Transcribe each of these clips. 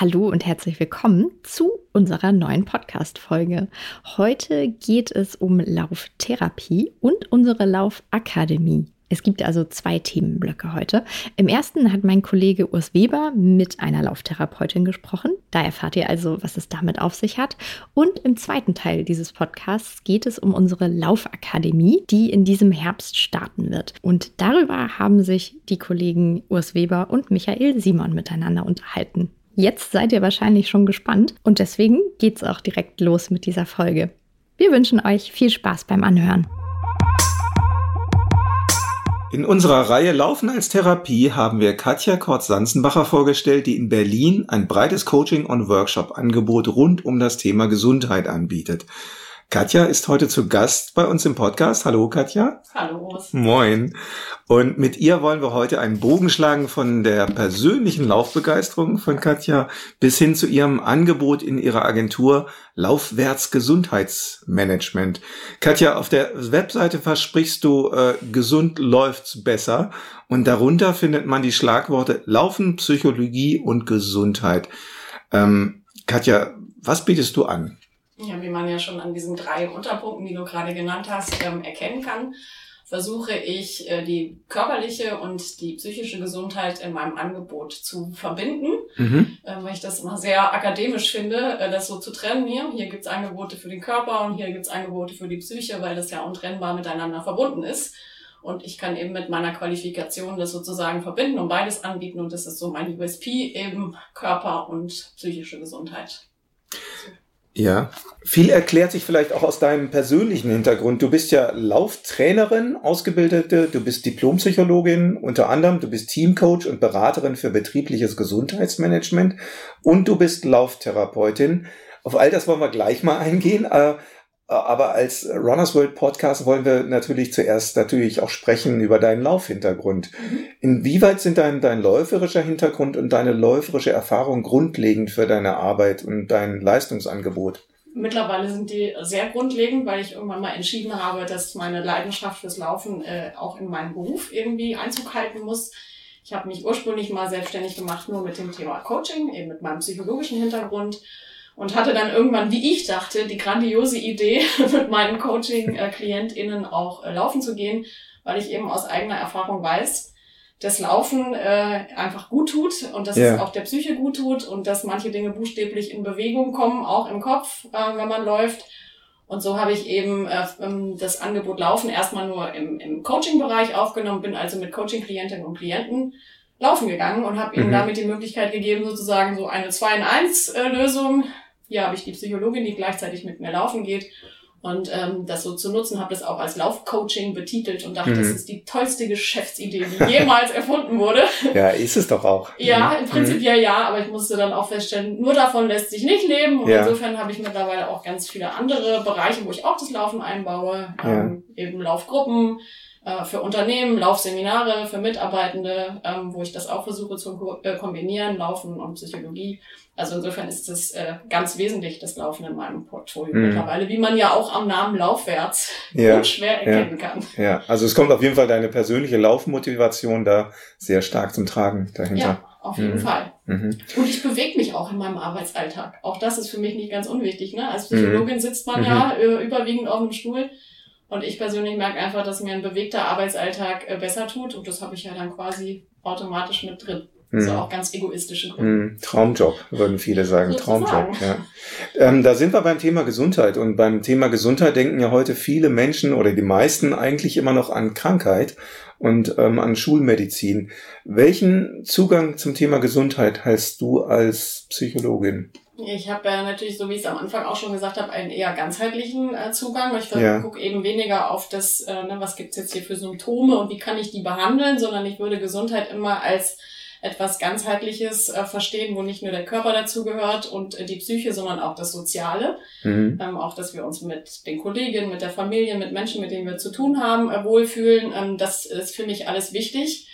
Hallo und herzlich willkommen zu unserer neuen Podcast-Folge. Heute geht es um Lauftherapie und unsere Laufakademie. Es gibt also zwei Themenblöcke heute. Im ersten hat mein Kollege Urs Weber mit einer Lauftherapeutin gesprochen. Da erfahrt ihr also, was es damit auf sich hat. Und im zweiten Teil dieses Podcasts geht es um unsere Laufakademie, die in diesem Herbst starten wird. Und darüber haben sich die Kollegen Urs Weber und Michael Simon miteinander unterhalten. Jetzt seid ihr wahrscheinlich schon gespannt und deswegen geht's auch direkt los mit dieser Folge. Wir wünschen euch viel Spaß beim Anhören. In unserer Reihe Laufen als Therapie haben wir Katja Kort-Sanzenbacher vorgestellt, die in Berlin ein breites Coaching- und Workshop-Angebot rund um das Thema Gesundheit anbietet. Katja ist heute zu Gast bei uns im Podcast. Hallo Katja. Hallo. Moin. Und mit ihr wollen wir heute einen Bogen schlagen von der persönlichen Laufbegeisterung von Katja bis hin zu ihrem Angebot in ihrer Agentur Laufwärts Gesundheitsmanagement. Katja, auf der Webseite versprichst du, äh, gesund läuft's besser. Und darunter findet man die Schlagworte Laufen, Psychologie und Gesundheit. Ähm, Katja, was bietest du an? Ja, wie man ja schon an diesen drei Unterpunkten, die du gerade genannt hast, ähm, erkennen kann, versuche ich äh, die körperliche und die psychische Gesundheit in meinem Angebot zu verbinden, mhm. äh, weil ich das immer sehr akademisch finde, äh, das so zu trennen hier. Hier gibt's Angebote für den Körper und hier gibt's Angebote für die Psyche, weil das ja untrennbar miteinander verbunden ist. Und ich kann eben mit meiner Qualifikation das sozusagen verbinden und beides anbieten. Und das ist so mein USP, eben Körper und psychische Gesundheit. Ja, viel erklärt sich vielleicht auch aus deinem persönlichen Hintergrund. Du bist ja Lauftrainerin, Ausgebildete, du bist Diplompsychologin unter anderem, du bist Teamcoach und Beraterin für betriebliches Gesundheitsmanagement und du bist Lauftherapeutin. Auf all das wollen wir gleich mal eingehen. Äh, aber als Runners World Podcast wollen wir natürlich zuerst natürlich auch sprechen über deinen Laufhintergrund. Mhm. Inwieweit sind dein, dein läuferischer Hintergrund und deine läuferische Erfahrung grundlegend für deine Arbeit und dein Leistungsangebot? Mittlerweile sind die sehr grundlegend, weil ich irgendwann mal entschieden habe, dass meine Leidenschaft fürs Laufen äh, auch in meinen Beruf irgendwie Einzug halten muss. Ich habe mich ursprünglich mal selbstständig gemacht, nur mit dem Thema Coaching, eben mit meinem psychologischen Hintergrund und hatte dann irgendwann, wie ich dachte, die grandiose Idee, mit meinen Coaching-KlientInnen auch äh, laufen zu gehen, weil ich eben aus eigener Erfahrung weiß, dass Laufen äh, einfach gut tut und dass yeah. es auch der Psyche gut tut und dass manche Dinge buchstäblich in Bewegung kommen, auch im Kopf, äh, wenn man läuft. Und so habe ich eben äh, ähm, das Angebot Laufen erstmal nur im, im Coaching-Bereich aufgenommen, bin also mit Coaching-Klientinnen und Klienten laufen gegangen und habe ihnen mhm. damit die Möglichkeit gegeben, sozusagen so eine 2 in 1 Lösung hier habe ich die Psychologin, die gleichzeitig mit mir laufen geht und ähm, das so zu nutzen, habe das auch als Laufcoaching betitelt und dachte, mhm. das ist die tollste Geschäftsidee, die jemals erfunden wurde. Ja, ist es doch auch. Ja, im Prinzip mhm. ja, ja, aber ich musste dann auch feststellen, nur davon lässt sich nicht leben. Und ja. insofern habe ich mittlerweile auch ganz viele andere Bereiche, wo ich auch das Laufen einbaue, ähm, ja. eben Laufgruppen, äh, für Unternehmen, Laufseminare für Mitarbeitende, ähm, wo ich das auch versuche zu äh, kombinieren, Laufen und Psychologie. Also insofern ist das äh, ganz wesentlich, das Laufen in meinem Portfolio mhm. mittlerweile, wie man ja auch am Namen Laufwärts ja, schwer erkennen ja, kann. Ja, also es kommt auf jeden Fall deine persönliche Laufmotivation da sehr stark zum Tragen dahinter. Ja, auf jeden mhm. Fall. Mhm. Und ich bewege mich auch in meinem Arbeitsalltag. Auch das ist für mich nicht ganz unwichtig. Ne? Als Psychologin mhm. sitzt man ja mhm. äh, überwiegend auf dem Stuhl. Und ich persönlich merke einfach, dass mir ein bewegter Arbeitsalltag äh, besser tut. Und das habe ich ja dann quasi automatisch mit drin. Also auch ganz egoistische Gründe. Hm, Traumjob, würden viele sagen. Traumjob, ja. Ähm, da sind wir beim Thema Gesundheit. Und beim Thema Gesundheit denken ja heute viele Menschen oder die meisten eigentlich immer noch an Krankheit und ähm, an Schulmedizin. Welchen Zugang zum Thema Gesundheit hast du als Psychologin? Ich habe ja natürlich, so wie ich es am Anfang auch schon gesagt habe, einen eher ganzheitlichen äh, Zugang. Ich ja. gucke eben weniger auf das, äh, ne, was gibt's jetzt hier für Symptome und wie kann ich die behandeln, sondern ich würde Gesundheit immer als etwas ganzheitliches äh, verstehen, wo nicht nur der Körper dazugehört und äh, die Psyche, sondern auch das Soziale. Mhm. Ähm, auch, dass wir uns mit den Kolleginnen, mit der Familie, mit Menschen, mit denen wir zu tun haben, äh, wohlfühlen. Ähm, das ist für mich alles wichtig.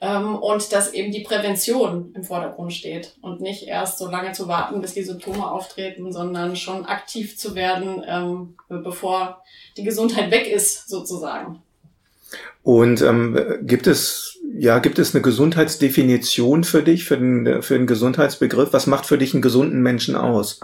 Ähm, und dass eben die Prävention im Vordergrund steht und nicht erst so lange zu warten, bis die Symptome auftreten, sondern schon aktiv zu werden, ähm, bevor die Gesundheit weg ist, sozusagen. Und ähm, gibt es ja, gibt es eine Gesundheitsdefinition für dich, für den, für den Gesundheitsbegriff? Was macht für dich einen gesunden Menschen aus?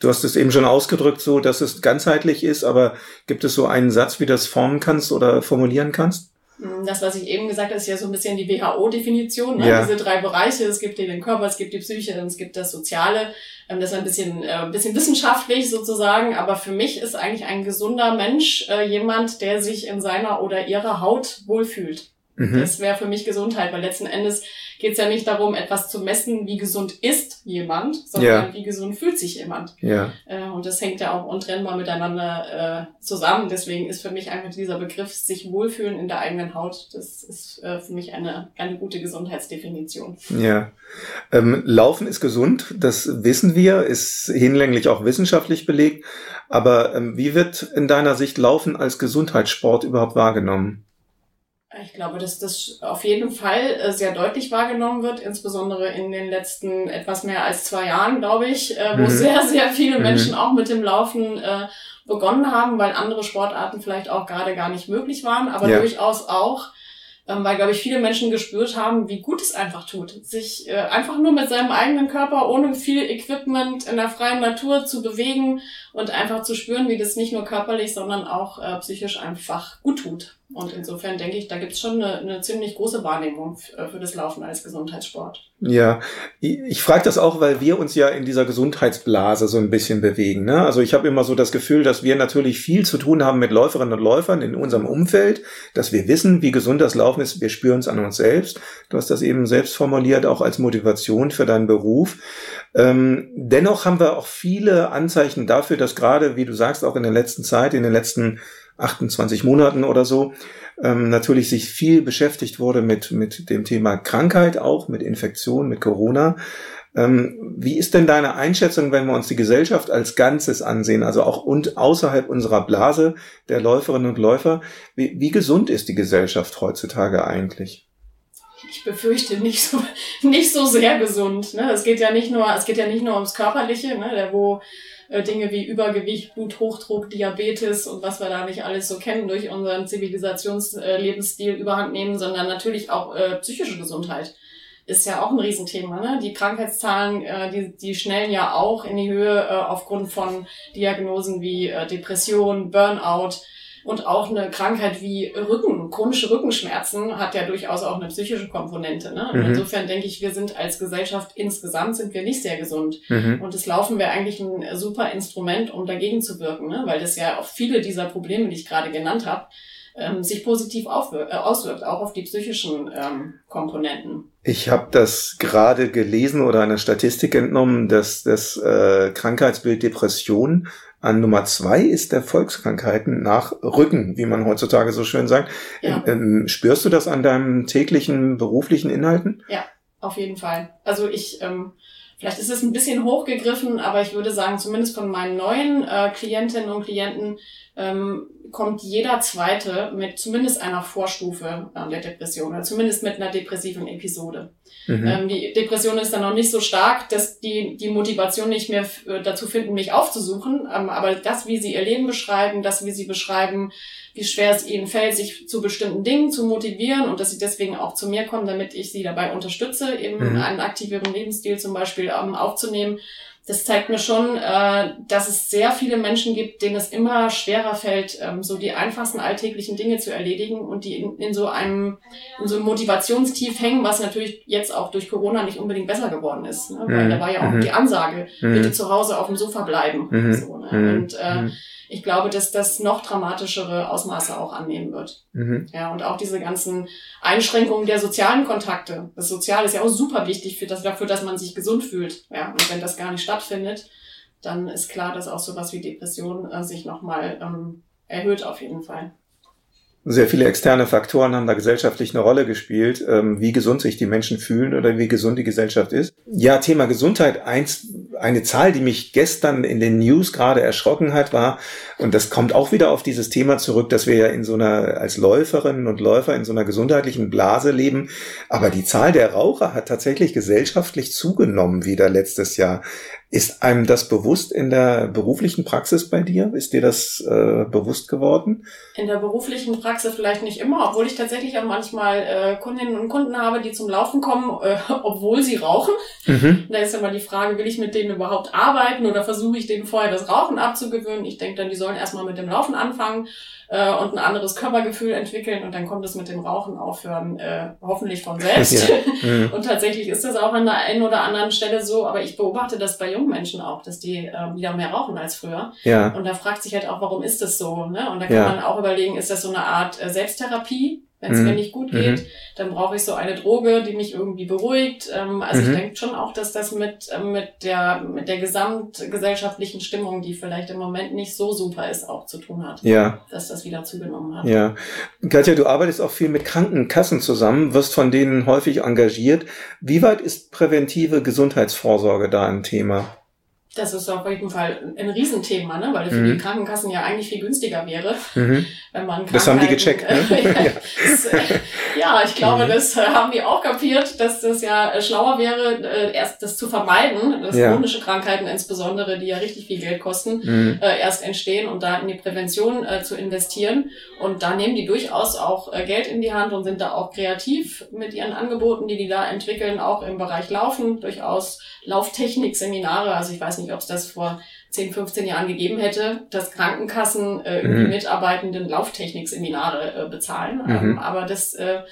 Du hast es eben schon ausgedrückt, so dass es ganzheitlich ist, aber gibt es so einen Satz, wie du das formen kannst oder formulieren kannst? Hm, das, was ich eben gesagt habe, ist ja so ein bisschen die WHO-Definition. Ne? Ja. Diese drei Bereiche. Es gibt den Körper, es gibt die Psyche, und es gibt das Soziale. Ähm, das ist ein bisschen, äh, ein bisschen wissenschaftlich sozusagen. Aber für mich ist eigentlich ein gesunder Mensch äh, jemand, der sich in seiner oder ihrer Haut wohlfühlt. Mhm. Das wäre für mich Gesundheit, weil letzten Endes geht es ja nicht darum, etwas zu messen, wie gesund ist jemand, sondern ja. wie gesund fühlt sich jemand. Ja. Äh, und das hängt ja auch untrennbar miteinander äh, zusammen. Deswegen ist für mich einfach dieser Begriff sich wohlfühlen in der eigenen Haut, das ist äh, für mich eine, eine gute Gesundheitsdefinition. Ja. Ähm, Laufen ist gesund, das wissen wir, ist hinlänglich auch wissenschaftlich belegt. Aber ähm, wie wird in deiner Sicht Laufen als Gesundheitssport überhaupt wahrgenommen? Ich glaube, dass das auf jeden Fall äh, sehr deutlich wahrgenommen wird, insbesondere in den letzten etwas mehr als zwei Jahren, glaube ich, äh, wo mhm. sehr, sehr viele mhm. Menschen auch mit dem Laufen äh, begonnen haben, weil andere Sportarten vielleicht auch gerade gar nicht möglich waren, aber ja. durchaus auch, ähm, weil, glaube ich, viele Menschen gespürt haben, wie gut es einfach tut, sich einfach nur mit seinem eigenen Körper ohne viel Equipment in der freien Natur zu bewegen und einfach zu spüren, wie das nicht nur körperlich, sondern auch psychisch einfach gut tut. Und insofern denke ich, da gibt es schon eine, eine, ziemlich große Wahrnehmung äh, für das Laufen als Gesundheitssport. Ja, ich, ich frage das auch, weil wir uns ja in dieser Gesundheitsblase so ein bisschen bewegen. Ne? Also ich habe immer so das Gefühl, dass wir natürlich viel zu tun haben mit Läuferinnen und Läufern in unserem Umfeld, dass wir wissen, wie gesund das Laufen ist. Wir spüren es an uns selbst. Du hast das eben selbst formuliert, auch als Motivation für deinen Beruf. Ähm, dennoch haben wir auch viele Anzeichen dafür, dass gerade, wie du sagst, auch in der letzten Zeit, in den letzten 28 Monaten oder so, ähm, natürlich sich viel beschäftigt wurde mit, mit dem Thema Krankheit auch, mit Infektion, mit Corona. Ähm, wie ist denn deine Einschätzung, wenn wir uns die Gesellschaft als Ganzes ansehen, also auch und außerhalb unserer Blase der Läuferinnen und Läufer? Wie, wie gesund ist die Gesellschaft heutzutage eigentlich? Ich befürchte nicht so, nicht so sehr gesund. Ne? Es geht ja nicht nur, es geht ja nicht nur ums Körperliche, ne? wo äh, Dinge wie Übergewicht, Bluthochdruck, Diabetes und was wir da nicht alles so kennen durch unseren Zivilisationslebensstil überhand nehmen, sondern natürlich auch äh, psychische Gesundheit ist ja auch ein Riesenthema. Ne? Die Krankheitszahlen, äh, die, die schnellen ja auch in die Höhe äh, aufgrund von Diagnosen wie äh, Depression, Burnout, und auch eine Krankheit wie Rücken, chronische Rückenschmerzen hat ja durchaus auch eine psychische Komponente. Ne? Mhm. Insofern denke ich, wir sind als Gesellschaft insgesamt sind wir nicht sehr gesund. Mhm. Und das Laufen wäre eigentlich ein super Instrument, um dagegen zu wirken, ne? weil das ja auf viele dieser Probleme, die ich gerade genannt habe, ähm, sich positiv äh, auswirkt, auch auf die psychischen ähm, Komponenten. Ich habe das gerade gelesen oder eine Statistik entnommen, dass das äh, Krankheitsbild Depression an Nummer zwei ist der Volkskrankheiten nach Rücken, wie man heutzutage so schön sagt. Ja. Ähm, spürst du das an deinem täglichen beruflichen Inhalten? Ja, auf jeden Fall. Also ich, ähm, vielleicht ist es ein bisschen hochgegriffen, aber ich würde sagen, zumindest von meinen neuen äh, Klientinnen und Klienten ähm, kommt jeder zweite mit zumindest einer Vorstufe äh, der Depression oder zumindest mit einer depressiven Episode. Mhm. Ähm, die Depression ist dann noch nicht so stark, dass die die Motivation nicht mehr äh, dazu finden, mich aufzusuchen. Ähm, aber das, wie sie ihr Leben beschreiben, das, wie sie beschreiben, wie schwer es ihnen fällt, sich zu bestimmten Dingen zu motivieren und dass sie deswegen auch zu mir kommen, damit ich sie dabei unterstütze, eben mhm. einen aktiveren Lebensstil zum Beispiel ähm, aufzunehmen das zeigt mir schon, äh, dass es sehr viele Menschen gibt, denen es immer schwerer fällt, ähm, so die einfachsten alltäglichen Dinge zu erledigen und die in, in so einem in so einem Motivationstief hängen, was natürlich jetzt auch durch Corona nicht unbedingt besser geworden ist. Ne? Weil mhm. da war ja auch mhm. die Ansage, mhm. bitte zu Hause auf dem Sofa bleiben. Mhm. So, ne? Mhm. Und äh, mhm ich glaube, dass das noch dramatischere Ausmaße auch annehmen wird. Mhm. Ja, und auch diese ganzen Einschränkungen der sozialen Kontakte. Das Soziale ist ja auch super wichtig für das, dafür, dass man sich gesund fühlt. Ja, und wenn das gar nicht stattfindet, dann ist klar, dass auch sowas wie Depression äh, sich nochmal ähm, erhöht auf jeden Fall. Sehr viele externe Faktoren haben da gesellschaftlich eine Rolle gespielt, ähm, wie gesund sich die Menschen fühlen oder wie gesund die Gesellschaft ist. Ja, Thema Gesundheit. Eins, eine Zahl, die mich gestern in den News gerade erschrocken hat, war, und das kommt auch wieder auf dieses Thema zurück, dass wir ja in so einer, als Läuferinnen und Läufer in so einer gesundheitlichen Blase leben. Aber die Zahl der Raucher hat tatsächlich gesellschaftlich zugenommen wieder letztes Jahr. Ist einem das bewusst in der beruflichen Praxis bei dir? Ist dir das äh, bewusst geworden? In der beruflichen Praxis vielleicht nicht immer, obwohl ich tatsächlich auch manchmal äh, Kundinnen und Kunden habe, die zum Laufen kommen, äh, obwohl sie rauchen. Mhm. Da ist immer die Frage, will ich mit denen überhaupt arbeiten oder versuche ich denen vorher das Rauchen abzugewöhnen? Ich denke dann, die sollen erstmal mit dem Laufen anfangen äh, und ein anderes Körpergefühl entwickeln und dann kommt es mit dem Rauchen aufhören, äh, hoffentlich von selbst. Ja. Mhm. und tatsächlich ist das auch an der einen oder anderen Stelle so, aber ich beobachte das bei jungen Menschen auch, dass die äh, wieder mehr rauchen als früher. Ja. Und da fragt sich halt auch, warum ist das so? Ne? Und da kann ja. man auch überlegen, ist das so eine Art äh, Selbsttherapie? Wenn es mhm. mir nicht gut geht, mhm. dann brauche ich so eine Droge, die mich irgendwie beruhigt. Ähm, also mhm. ich denke schon auch, dass das mit, äh, mit, der, mit der gesamtgesellschaftlichen Stimmung, die vielleicht im Moment nicht so super ist, auch zu tun hat. Ja. Dass das wieder zugenommen hat. Ja. Katja, du arbeitest auch viel mit Krankenkassen zusammen, wirst von denen häufig engagiert. Wie weit ist präventive Gesundheitsvorsorge da ein Thema? Das ist auf jeden Fall ein Riesenthema, ne? weil für mhm. die Krankenkassen ja eigentlich viel günstiger wäre, mhm. wenn man Das haben die gecheckt, ne? ja, das, äh, ja, ich glaube, mhm. das äh, haben die auch kapiert, dass das ja äh, schlauer wäre, erst das zu vermeiden, dass ja. chronische Krankheiten insbesondere, die ja richtig viel Geld kosten, mhm. erst entstehen und da in die Prävention zu investieren. Und da nehmen die durchaus auch Geld in die Hand und sind da auch kreativ mit ihren Angeboten, die die da entwickeln, auch im Bereich Laufen, durchaus Lauftechnik-Seminare. Also ich weiß nicht, ob es das vor 10, 15 Jahren gegeben hätte, dass Krankenkassen äh, mhm. die Mitarbeitenden Lauftechnik-Seminare äh, bezahlen. Mhm. Ähm, aber das äh,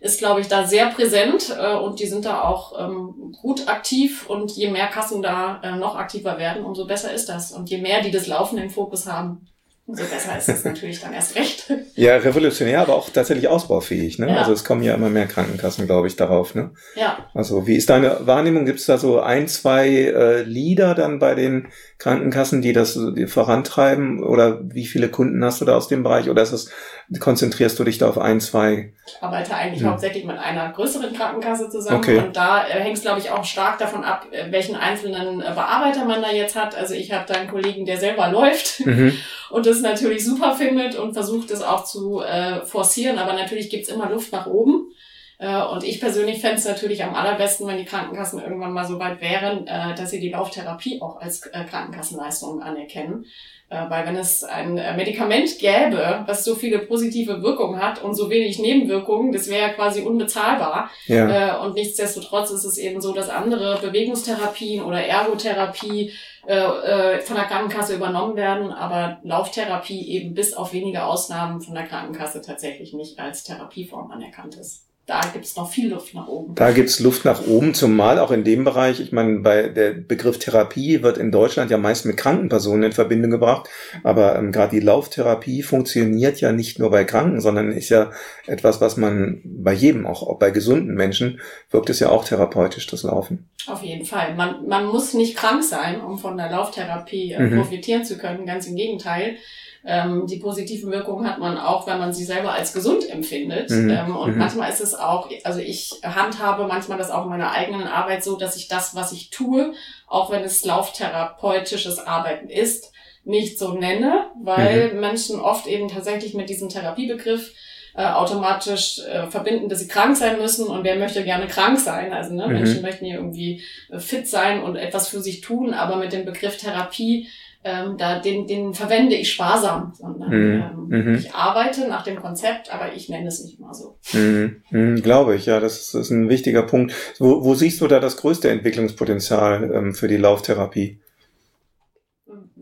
ist, glaube ich, da sehr präsent äh, und die sind da auch ähm, gut aktiv und je mehr Kassen da äh, noch aktiver werden, umso besser ist das. Und je mehr die das Laufen im Fokus haben, umso besser ist es natürlich dann erst recht. Ja, revolutionär, aber auch tatsächlich ausbaufähig. Ne? Ja. Also es kommen ja immer mehr Krankenkassen, glaube ich, darauf. Ne? Ja. Also wie ist deine Wahrnehmung? Gibt es da so ein, zwei äh, Lieder dann bei den Krankenkassen, die das die vorantreiben? Oder wie viele Kunden hast du da aus dem Bereich? Oder ist es, konzentrierst du dich da auf ein, zwei? Ich arbeite eigentlich hm. hauptsächlich mit einer größeren Krankenkasse zusammen. Okay. Und da äh, hängt es, glaube ich, auch stark davon ab, äh, welchen einzelnen äh, Bearbeiter man da jetzt hat. Also ich habe da einen Kollegen, der selber läuft mhm. und das natürlich super findet und versucht es auch zu äh, forcieren. Aber natürlich gibt's immer Luft nach oben. Äh, und ich persönlich fände es natürlich am allerbesten, wenn die Krankenkassen irgendwann mal so weit wären, äh, dass sie die Lauftherapie auch als äh, Krankenkassenleistung anerkennen. Weil wenn es ein Medikament gäbe, was so viele positive Wirkungen hat und so wenig Nebenwirkungen, das wäre ja quasi unbezahlbar. Ja. Und nichtsdestotrotz ist es eben so, dass andere Bewegungstherapien oder Ergotherapie von der Krankenkasse übernommen werden, aber Lauftherapie eben bis auf wenige Ausnahmen von der Krankenkasse tatsächlich nicht als Therapieform anerkannt ist da gibt's noch viel Luft nach oben. Da gibt's Luft nach oben, zumal auch in dem Bereich, ich meine, bei der Begriff Therapie wird in Deutschland ja meist mit kranken Personen in Verbindung gebracht, aber ähm, gerade die Lauftherapie funktioniert ja nicht nur bei Kranken, sondern ist ja etwas, was man bei jedem, auch, auch bei gesunden Menschen, wirkt es ja auch therapeutisch, das Laufen. Auf jeden Fall. Man, man muss nicht krank sein, um von der Lauftherapie äh, mhm. profitieren zu können, ganz im Gegenteil. Ähm, die positiven Wirkungen hat man auch, wenn man sie selber als gesund empfindet. Mhm. Ähm, und mhm. manchmal ist es auch, also ich handhabe manchmal das auch in meiner eigenen Arbeit so, dass ich das, was ich tue, auch wenn es lauftherapeutisches Arbeiten ist, nicht so nenne, weil mhm. Menschen oft eben tatsächlich mit diesem Therapiebegriff äh, automatisch äh, verbinden, dass sie krank sein müssen und wer möchte gerne krank sein. Also ne, mhm. Menschen möchten ja irgendwie äh, fit sein und etwas für sich tun, aber mit dem Begriff Therapie ähm, da den, den verwende ich sparsam, sondern mhm. ähm, mhm. ich arbeite nach dem Konzept, aber ich nenne es nicht mal so. Mhm. Mhm. Glaube ich, ja, das ist, das ist ein wichtiger Punkt. Wo, wo siehst du da das größte Entwicklungspotenzial ähm, für die Lauftherapie?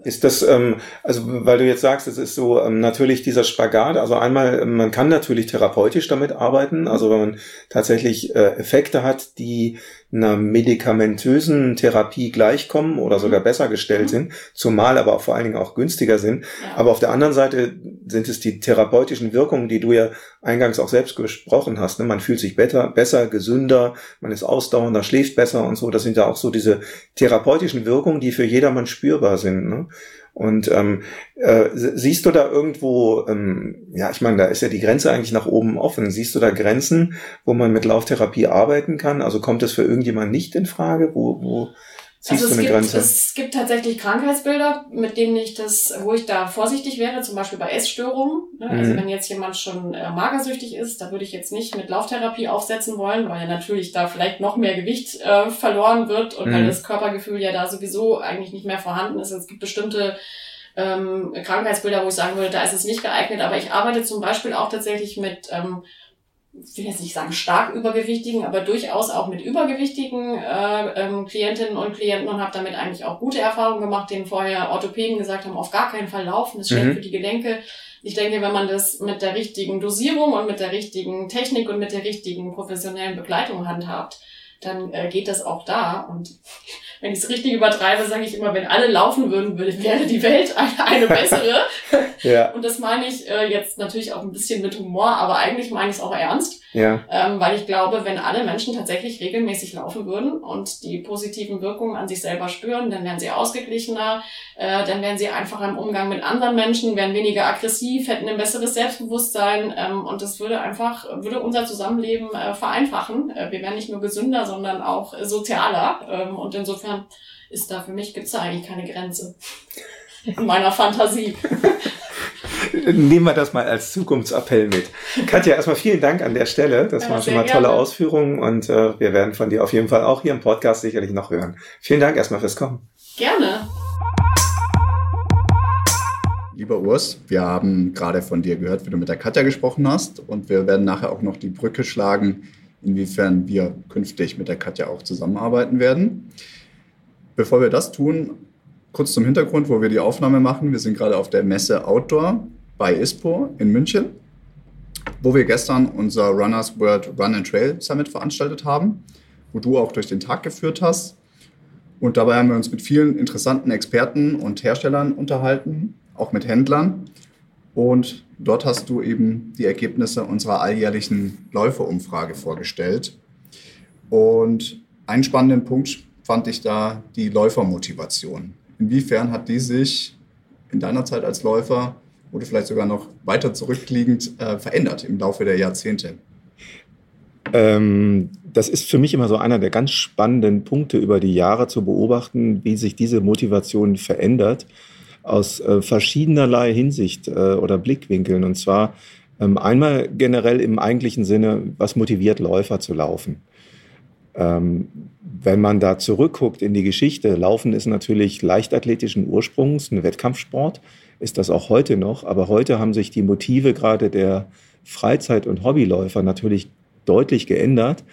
Ist das, ähm, also weil du jetzt sagst, es ist so ähm, natürlich dieser Spagat, also einmal, man kann natürlich therapeutisch damit arbeiten, also wenn man tatsächlich äh, Effekte hat, die einer medikamentösen Therapie gleichkommen oder sogar besser gestellt mhm. sind, zumal aber auch vor allen Dingen auch günstiger sind. Ja. Aber auf der anderen Seite sind es die therapeutischen Wirkungen, die du ja eingangs auch selbst gesprochen hast. Ne? Man fühlt sich besser, besser, gesünder, man ist ausdauernder, schläft besser und so. Das sind ja auch so diese therapeutischen Wirkungen, die für jedermann spürbar sind. Ne? Und ähm, äh, siehst du da irgendwo, ähm, ja, ich meine, da ist ja die Grenze eigentlich nach oben offen. Siehst du da Grenzen, wo man mit Lauftherapie arbeiten kann? Also kommt das für irgendjemand nicht in Frage? Wo, wo ziehst also du eine gibt, Grenze? Es gibt tatsächlich Krankheitsbilder, mit denen ich das, wo ich da vorsichtig wäre, zum Beispiel bei Essstörungen. Ne? Also Mhm. wenn jetzt jemand schon äh, magersüchtig ist, da würde ich jetzt nicht mit Lauftherapie aufsetzen wollen, weil natürlich da vielleicht noch mehr Gewicht äh, verloren wird und weil Mhm. das Körpergefühl ja da sowieso eigentlich nicht mehr vorhanden ist. Es gibt bestimmte ähm, Krankheitsbilder, wo ich sagen würde, da ist es nicht geeignet. Aber ich arbeite zum Beispiel auch tatsächlich mit ähm, ich will jetzt nicht sagen stark übergewichtigen, aber durchaus auch mit übergewichtigen äh, ähm, Klientinnen und Klienten und habe damit eigentlich auch gute Erfahrungen gemacht, denen vorher Orthopäden gesagt haben, auf gar keinen Fall laufen, das ist schlecht Mhm. für die Gelenke. Ich denke, wenn man das mit der richtigen Dosierung und mit der richtigen Technik und mit der richtigen professionellen Begleitung handhabt, dann äh, geht das auch da. Und wenn ich es richtig übertreibe, sage ich immer, wenn alle laufen würden, würde, wäre die Welt eine, eine bessere. Ja, Und das meine ich äh, jetzt natürlich auch ein bisschen mit Humor, aber eigentlich meine ich es auch ernst, ja. ähm, weil ich glaube, wenn alle Menschen tatsächlich regelmäßig laufen würden und die positiven Wirkungen an sich selber spüren, dann wären sie ausgeglichener, äh, dann wären sie einfacher im Umgang mit anderen Menschen, wären weniger aggressiv, hätten ein besseres Selbstbewusstsein ähm, und das würde einfach, würde unser Zusammenleben äh, vereinfachen. Äh, wir wären nicht nur gesünder, sondern auch sozialer ähm, und insofern ist da für mich, gibt's da eigentlich keine Grenze. In meiner Fantasie. Nehmen wir das mal als Zukunftsappell mit. Katja, erstmal vielen Dank an der Stelle. Das Ja, waren schon mal tolle gerne. Ausführungen und äh, wir werden von dir auf jeden Fall auch hier im Podcast sicherlich noch hören. Vielen Dank erstmal fürs Kommen. Gerne. Lieber Urs, wir haben gerade von dir gehört, wie du mit der Katja gesprochen hast und wir werden nachher auch noch die Brücke schlagen, inwiefern wir künftig mit der Katja auch zusammenarbeiten werden. Bevor wir das tun, kurz zum Hintergrund, wo wir die Aufnahme machen. Wir sind gerade auf der Messe Outdoor bei ISPO in München, wo wir gestern unser Runners World Run and Trail Summit veranstaltet haben, wo du auch durch den Tag geführt hast. Und dabei haben wir uns mit vielen interessanten Experten und Herstellern unterhalten, auch mit Händlern. Und dort hast du eben die Ergebnisse unserer alljährlichen Läuferumfrage vorgestellt. Und einen spannenden Punkt fand ich da die Läufermotivation. Inwiefern hat die sich in deiner Zeit als Läufer oder vielleicht sogar noch weiter zurückliegend äh, verändert im Laufe der Jahrzehnte? Ähm, das ist für mich immer so einer der ganz spannenden Punkte über die Jahre zu beobachten, wie sich diese Motivation verändert aus äh, verschiedenerlei Hinsicht äh, oder Blickwinkeln. Und zwar ähm, einmal generell im eigentlichen Sinne, was motiviert Läufer zu laufen? Ähm, wenn man da zurückguckt in die Geschichte, Laufen ist natürlich leichtathletischen Ursprungs, ein Wettkampfsport, ist das auch heute noch. Aber heute haben sich die Motive gerade der Freizeit- und Hobbyläufer natürlich deutlich geändert.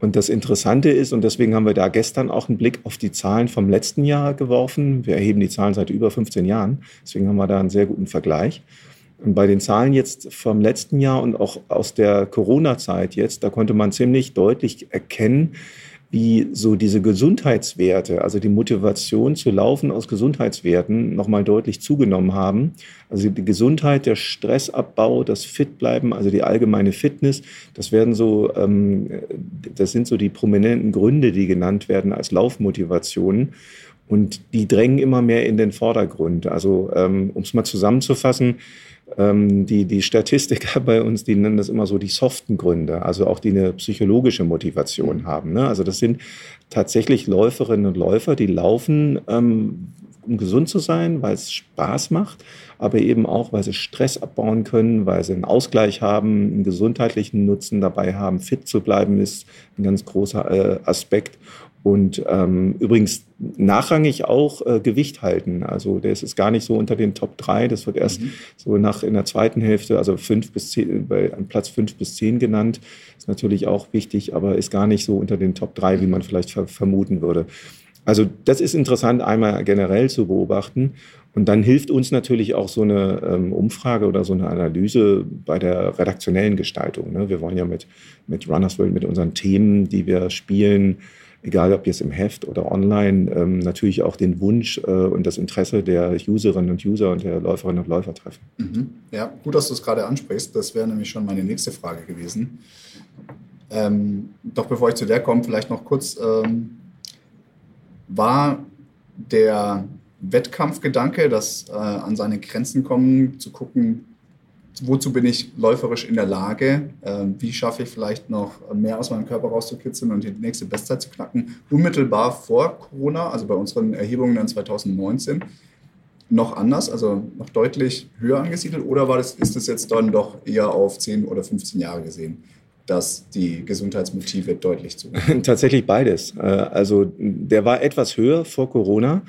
Und das Interessante ist, und deswegen haben wir da gestern auch einen Blick auf die Zahlen vom letzten Jahr geworfen. Wir erheben die Zahlen seit über 15 Jahren. Deswegen haben wir da einen sehr guten Vergleich. Und bei den Zahlen jetzt vom letzten Jahr und auch aus der Corona-Zeit jetzt, da konnte man ziemlich deutlich erkennen, wie so diese Gesundheitswerte, also die Motivation zu laufen aus Gesundheitswerten nochmal deutlich zugenommen haben. Also die Gesundheit, der Stressabbau, das Fitbleiben, also die allgemeine Fitness, das werden so, ähm, das sind so die prominenten Gründe, die genannt werden als Laufmotivationen. Und die drängen immer mehr in den Vordergrund. Also ähm, um es mal zusammenzufassen, die, die Statistiker bei uns, die nennen das immer so die soften Gründe, also auch die eine psychologische Motivation haben. Ne? Also das sind tatsächlich Läuferinnen und Läufer, die laufen, ähm, um gesund zu sein, weil es Spaß macht, aber eben auch, weil sie Stress abbauen können, weil sie einen Ausgleich haben, einen gesundheitlichen Nutzen dabei haben. Fit zu bleiben ist ein ganz großer äh, Aspekt. Und ähm, übrigens nachrangig auch äh, Gewicht halten. Also das ist gar nicht so unter den Top 3. Das wird erst Mhm. so nach in der zweiten Hälfte, also fünf bis zehn, bei an Platz fünf bis zehn genannt. Ist natürlich auch wichtig, aber ist gar nicht so unter den Top 3, wie man vielleicht ver vermuten würde. Also das ist interessant, einmal generell zu beobachten. Und dann hilft uns natürlich auch so eine ähm, Umfrage oder so eine Analyse bei der redaktionellen Gestaltung. Ne? Wir wollen ja mit, mit Runners World, mit unseren Themen, die wir spielen, egal ob jetzt im Heft oder online, ähm, natürlich auch den Wunsch äh, und das Interesse der Userinnen und User und der Läuferinnen und Läufer treffen. Mhm. Ja, gut, dass du es gerade ansprichst. Das wäre nämlich schon meine nächste Frage gewesen. Ähm, doch bevor ich zu der komme, vielleicht noch kurz, ähm, war der Wettkampfgedanke, das äh, an seine Grenzen kommen, zu gucken, wozu bin ich läuferisch in der Lage? Ähm, wie schaffe ich vielleicht noch mehr aus meinem Körper rauszukitzeln und die nächste Bestzeit zu knacken? Unmittelbar vor Corona, also bei unseren Erhebungen dann 2019, noch anders, also noch deutlich höher angesiedelt? Oder war das, ist das jetzt dann doch eher auf 10 oder 15 Jahre gesehen? dass die Gesundheitsmotive deutlich zunehmen? Tatsächlich beides. Äh, also der war etwas höher vor Corona,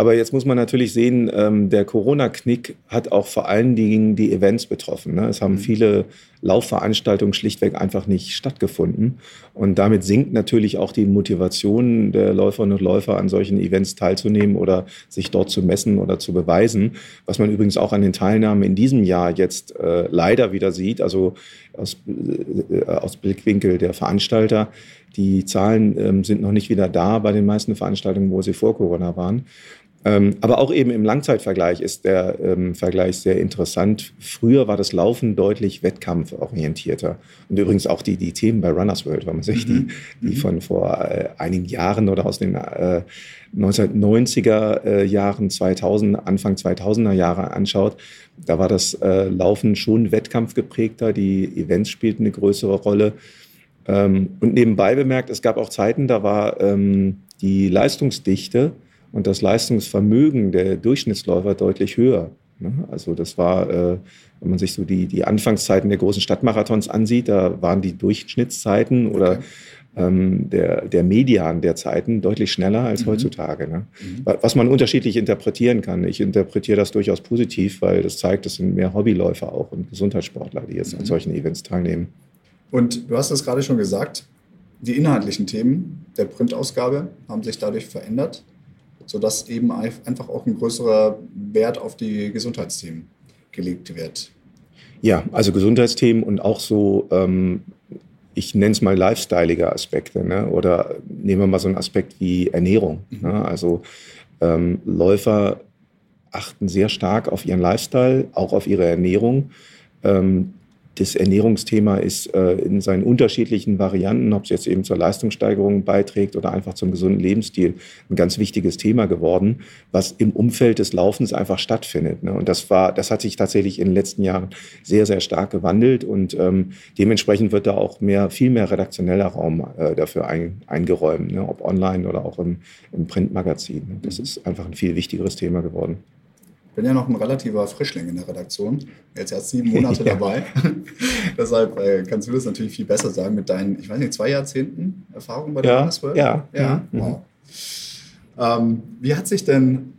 aber jetzt muss man natürlich sehen, ähm, der Corona-Knick hat auch vor allen Dingen die Events betroffen. Ne? Es haben mhm. viele Laufveranstaltungen schlichtweg einfach nicht stattgefunden. Und damit sinkt natürlich auch die Motivation der Läuferinnen und Läufer, an solchen Events teilzunehmen oder sich dort zu messen oder zu beweisen. Was man übrigens auch an den Teilnahmen in diesem Jahr jetzt äh, leider wieder sieht, also aus, äh, aus Blickwinkel der Veranstalter. Die Zahlen ähm, sind noch nicht wieder da bei den meisten Veranstaltungen, wo sie vor Corona waren. Ähm, aber auch eben im Langzeitvergleich ist der ähm, Vergleich sehr interessant. Früher war das Laufen deutlich wettkampforientierter. Und übrigens auch die, die Themen bei Runners World, wenn man sich die, mhm. die mhm. von vor äh, einigen Jahren oder aus den äh, 1990er äh, Jahren, 2000, Anfang 2000er Jahre anschaut, da war das äh, Laufen schon wettkampfgeprägter. Die Events spielten eine größere Rolle. Ähm, und nebenbei bemerkt, es gab auch Zeiten, da war ähm, die Leistungsdichte und das Leistungsvermögen der Durchschnittsläufer deutlich höher. Ne? Also das war, äh, wenn man sich so die, die Anfangszeiten der großen Stadtmarathons ansieht, da waren die Durchschnittszeiten okay. oder ähm, der, der Median der Zeiten deutlich schneller als mhm. heutzutage. Ne? Mhm. Was man unterschiedlich interpretieren kann. Ich interpretiere das durchaus positiv, weil das zeigt, es sind mehr Hobbyläufer auch und Gesundheitssportler, die jetzt mhm. an solchen Events teilnehmen. Und du hast es gerade schon gesagt, die inhaltlichen Themen der Printausgabe haben sich dadurch verändert sodass eben einfach auch ein größerer Wert auf die Gesundheitsthemen gelegt wird. Ja, also Gesundheitsthemen und auch so, ähm, ich nenne es mal lifestyleiger Aspekte. Ne? Oder nehmen wir mal so einen Aspekt wie Ernährung. Mhm. Ne? Also ähm, Läufer achten sehr stark auf ihren Lifestyle, auch auf ihre Ernährung. Ähm, das Ernährungsthema ist äh, in seinen unterschiedlichen Varianten, ob es jetzt eben zur Leistungssteigerung beiträgt oder einfach zum gesunden Lebensstil, ein ganz wichtiges Thema geworden, was im Umfeld des Laufens einfach stattfindet. Ne? Und das war, das hat sich tatsächlich in den letzten Jahren sehr, sehr stark gewandelt und ähm, dementsprechend wird da auch mehr, viel mehr redaktioneller Raum äh, dafür ein, eingeräumt, ne? ob online oder auch im, im Printmagazin. Das ist einfach ein viel wichtigeres Thema geworden bin ja noch ein relativer Frischling in der Redaktion. Jetzt erst sieben Monate dabei. Deshalb äh, kannst du das natürlich viel besser sagen mit deinen, ich weiß nicht, zwei Jahrzehnten Erfahrung bei der ja, World? Ja. Ja. Mhm. Wow. Ähm, wie hat sich denn,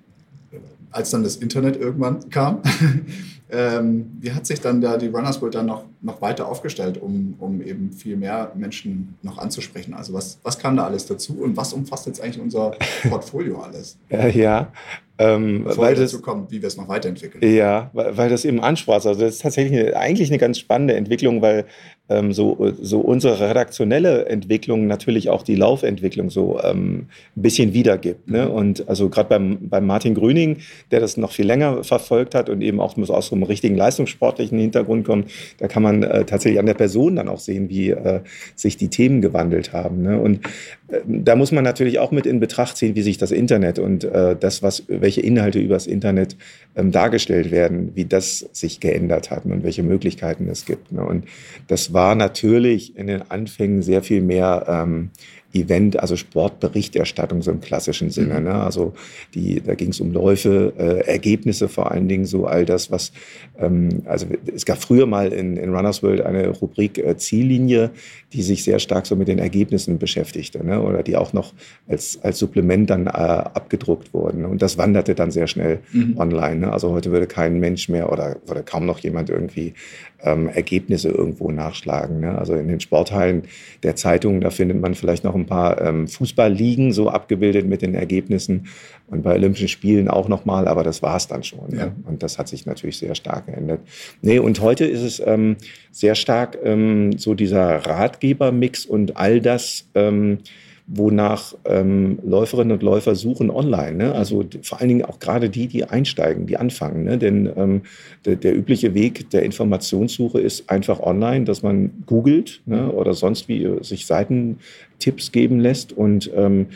als dann das Internet irgendwann kam, ähm, wie hat sich dann da die Runners World dann noch, noch weiter aufgestellt, um, um eben viel mehr Menschen noch anzusprechen? Also was, was kam da alles dazu und was umfasst jetzt eigentlich unser Portfolio alles? ja, ähm, Bevor weil dazu kommt, wie wir es noch weiterentwickeln. Ja, weil, weil das eben ansprach. Also das ist tatsächlich eine, eigentlich eine ganz spannende Entwicklung, weil ähm, so, so unsere redaktionelle Entwicklung natürlich auch die Laufentwicklung so ähm, ein bisschen wiedergibt. Ne? Mhm. Und also gerade beim, beim Martin Grüning, der das noch viel länger verfolgt hat und eben auch muss aus so einem richtigen leistungssportlichen Hintergrund kommen, da kann man äh, tatsächlich an der Person dann auch sehen, wie äh, sich die Themen gewandelt haben. Ne? Und äh, da muss man natürlich auch mit in Betracht ziehen, wie sich das Internet und äh, das, was, welche Inhalte übers Internet ähm, dargestellt werden, wie das sich geändert hat und welche Möglichkeiten es gibt. Ne? Und das war war natürlich in den Anfängen sehr viel mehr ähm, Event, also Sportberichterstattung so im klassischen Sinne. Mhm. Ne? Also die, da ging es um Läufe, äh, Ergebnisse vor allen Dingen, so all das, was, ähm, also es gab früher mal in, in Runners World eine Rubrik äh, Ziellinie, die sich sehr stark so mit den Ergebnissen beschäftigte, ne? oder die auch noch als, als Supplement dann äh, abgedruckt wurden. Und das wanderte dann sehr schnell mhm. online. Ne? Also heute würde kein Mensch mehr oder, oder kaum noch jemand irgendwie ähm, Ergebnisse irgendwo nachschlagen. Ne? Also in den Sporthallen der Zeitungen, da findet man vielleicht noch ein paar ähm, Fußballligen so abgebildet mit den Ergebnissen und bei Olympischen Spielen auch nochmal, aber das war es dann schon. Ne? Ja. Ne? Und das hat sich natürlich sehr stark geändert. Nee, und heute ist es ähm, sehr stark ähm, so dieser Ratgebermix und all das, ähm, wonach ähm, Läuferinnen und Läufer suchen online. Ne? Also vor allen Dingen auch gerade die, die einsteigen, die anfangen. Ne? Denn ähm, der, der, übliche Weg der Informationssuche ist einfach online, dass man googelt ne? oder sonst wie sich Seitentipps geben lässt. Und ähm,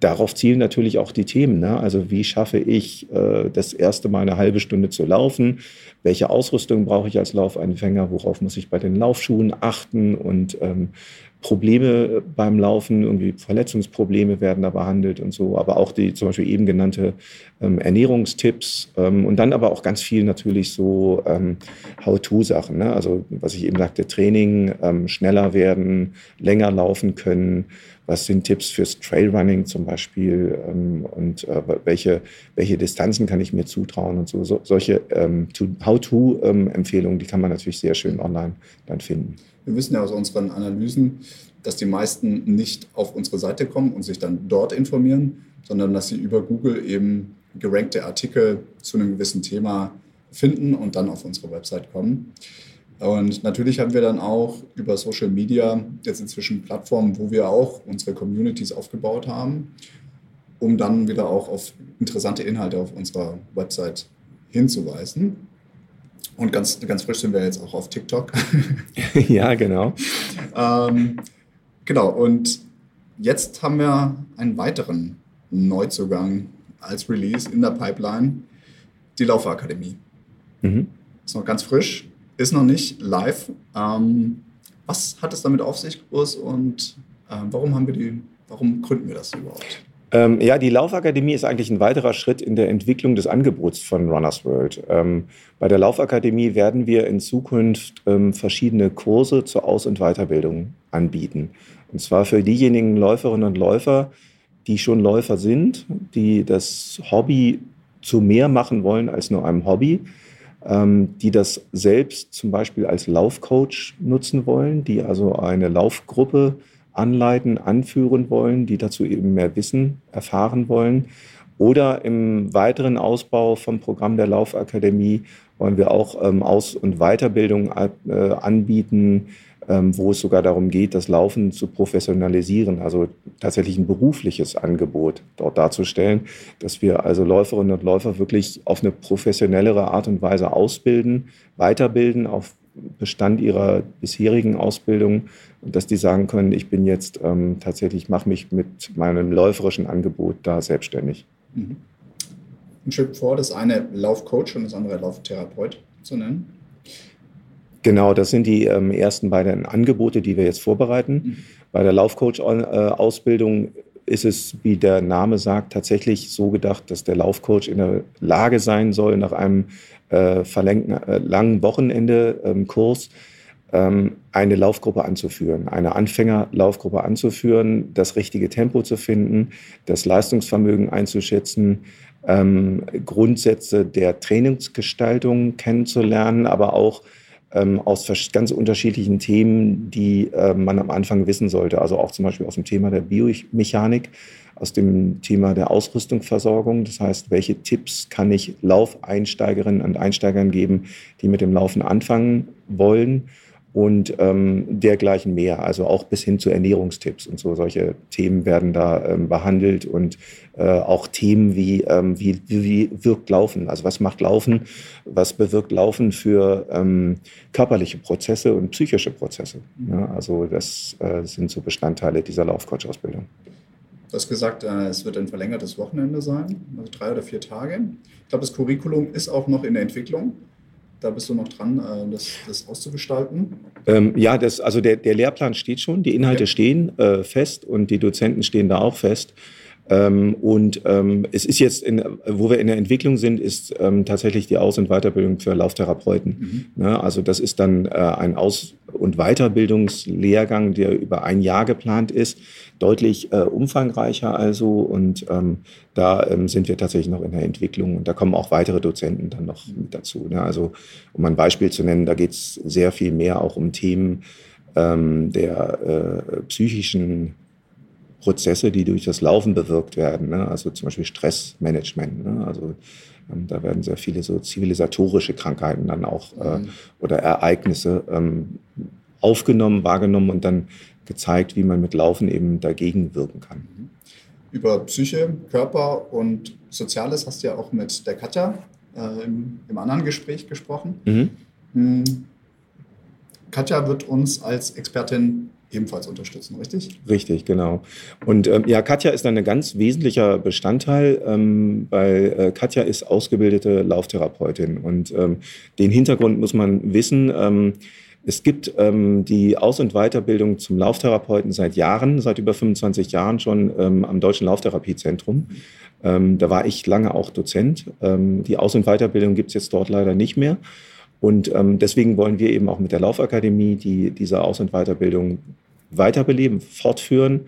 darauf zielen natürlich auch die Themen. Ne? Also wie schaffe ich äh, das erste Mal eine halbe Stunde zu laufen? Welche Ausrüstung brauche ich als Laufeinfänger? Worauf muss ich bei den Laufschuhen achten? Und ähm, Probleme beim Laufen, irgendwie Verletzungsprobleme werden da behandelt und so, aber auch die zum Beispiel eben genannte ähm, Ernährungstipps ähm, und dann aber auch ganz viel natürlich so ähm, How-to-Sachen. Ne? Also was ich eben sagte, Training, ähm, schneller werden, länger laufen können. Was sind Tipps fürs Trailrunning zum Beispiel ähm, und äh, welche, welche Distanzen kann ich mir zutrauen und so. so solche ähm, How-to-Empfehlungen, die kann man natürlich sehr schön online dann finden. Wir wissen ja aus unseren Analysen, dass die meisten nicht auf unsere Seite kommen und sich dann dort informieren, sondern dass sie über Google eben gerankte Artikel zu einem gewissen Thema finden und dann auf unsere Website kommen. Und natürlich haben wir dann auch über Social Media jetzt inzwischen Plattformen, wo wir auch unsere Communities aufgebaut haben, um dann wieder auch auf interessante Inhalte auf unserer Website hinzuweisen. Und ganz, ganz frisch sind wir jetzt auch auf TikTok. ja, genau. ähm, genau, und jetzt haben wir einen weiteren Neuzugang als Release in der Pipeline, die Laufakademie. Mhm. Ist noch ganz frisch, ist noch nicht live. Ähm, was hat es damit auf sich, Urs, und äh, warum haben wir die, warum gründen wir das überhaupt? Ähm, ja, die Laufakademie ist eigentlich ein weiterer Schritt in der Entwicklung des Angebots von Runners World. Ähm, bei der Laufakademie werden wir in Zukunft ähm, verschiedene Kurse zur Aus- und Weiterbildung anbieten. Und zwar für diejenigen Läuferinnen und Läufer, die schon Läufer sind, die das Hobby zu mehr machen wollen als nur einem Hobby, ähm, die das selbst zum Beispiel als Laufcoach nutzen wollen, die also eine Laufgruppe anleiten, anführen wollen, die dazu eben mehr Wissen erfahren wollen. Oder im weiteren Ausbau vom Programm der Laufakademie wollen wir auch ähm, Aus- und Weiterbildung äh, anbieten, ähm, wo es sogar darum geht, das Laufen zu professionalisieren, also tatsächlich ein berufliches Angebot dort darzustellen, dass wir also Läuferinnen und Läufer wirklich auf eine professionellere Art und Weise ausbilden, weiterbilden auf Bestand ihrer bisherigen Ausbildung und dass die sagen können, ich bin jetzt ähm, tatsächlich, mache mich mit meinem läuferischen Angebot da selbstständig. Mhm. Ein Schritt vor, das eine Laufcoach und das andere Lauftherapeut zu nennen. Genau, das sind die ähm, ersten beiden Angebote, die wir jetzt vorbereiten. Mhm. Bei der Laufcoach-Ausbildung ist es, wie der Name sagt, tatsächlich so gedacht, dass der Laufcoach in der Lage sein soll, nach einem äh, verlängten, äh, langen Wochenende-Kurs ähm, eine Laufgruppe anzuführen, eine Anfängerlaufgruppe anzuführen, das richtige Tempo zu finden, das Leistungsvermögen einzuschätzen, ähm, Grundsätze der Trainingsgestaltung kennenzulernen, aber auch ähm, aus ganz unterschiedlichen Themen, die äh, man am Anfang wissen sollte. Also auch zum Beispiel aus dem Thema der Biomechanik, aus dem Thema der Ausrüstungsversorgung. Das heißt, welche Tipps kann ich Laufeinsteigerinnen und Einsteigern geben, die mit dem Laufen anfangen wollen? und ähm, dergleichen mehr. Also auch bis hin zu Ernährungstipps und so. Solche Themen werden da ähm, behandelt und äh, auch Themen wie, ähm, wie, wie wirkt Laufen? Also was macht Laufen? Was bewirkt Laufen für ähm, körperliche Prozesse und psychische Prozesse? Ja, also das äh, sind so Bestandteile dieser Laufcoach-Ausbildung. Du hast gesagt, äh, es wird ein verlängertes Wochenende sein, also drei oder vier Tage. Ich glaube, das Curriculum ist auch noch in der Entwicklung. Da bist du noch dran, äh, das, das auszugestalten? Ähm, ja, das, also der, der Lehrplan steht schon, die Inhalte ja. stehen äh, fest und die Dozenten stehen da auch fest. Ähm, und ähm, es ist jetzt, in, wo wir in der Entwicklung sind, ist ähm, tatsächlich die Aus- und Weiterbildung für Lauftherapeuten. Mhm. Ne? Also das ist dann äh, ein Aus- und Weiterbildungslehrgang, der über ein Jahr geplant ist, deutlich äh, umfangreicher also. Und ähm, da ähm, sind wir tatsächlich noch in der Entwicklung und da kommen auch weitere Dozenten dann noch mit dazu. Ne? Also um ein Beispiel zu nennen, da geht es sehr viel mehr auch um Themen ähm, der äh, psychischen Prozesse, die durch das Laufen bewirkt werden. Ne? Also zum Beispiel Stressmanagement. Ne? Also ähm, da werden sehr viele so zivilisatorische Krankheiten dann auch äh, mhm. oder Ereignisse ähm, aufgenommen, wahrgenommen und dann gezeigt, wie man mit Laufen eben dagegen wirken kann. Mhm. Über Psyche, Körper und Soziales hast du ja auch mit der Katja äh, im, im, anderen Gespräch gesprochen. Mhm. Mhm. Katja wird uns als Expertin ebenfalls unterstützen, richtig? Richtig, genau. Und ähm, ja, Katja ist dann ein ganz wesentlicher Bestandteil, ähm, weil äh, Katja ist ausgebildete Lauftherapeutin. Und ähm, den Hintergrund muss man wissen. Ähm, es gibt ähm, die Aus- und Weiterbildung zum Lauftherapeuten seit Jahren, seit über 25 Jahren schon ähm, am Deutschen Lauftherapiezentrum. Da war ich lange auch Dozent. Die Aus- und Weiterbildung gibt es jetzt dort leider nicht mehr. Und ähm, deswegen wollen wir eben auch mit der Laufakademie die, diese Aus- und Weiterbildung weiterbeleben, fortführen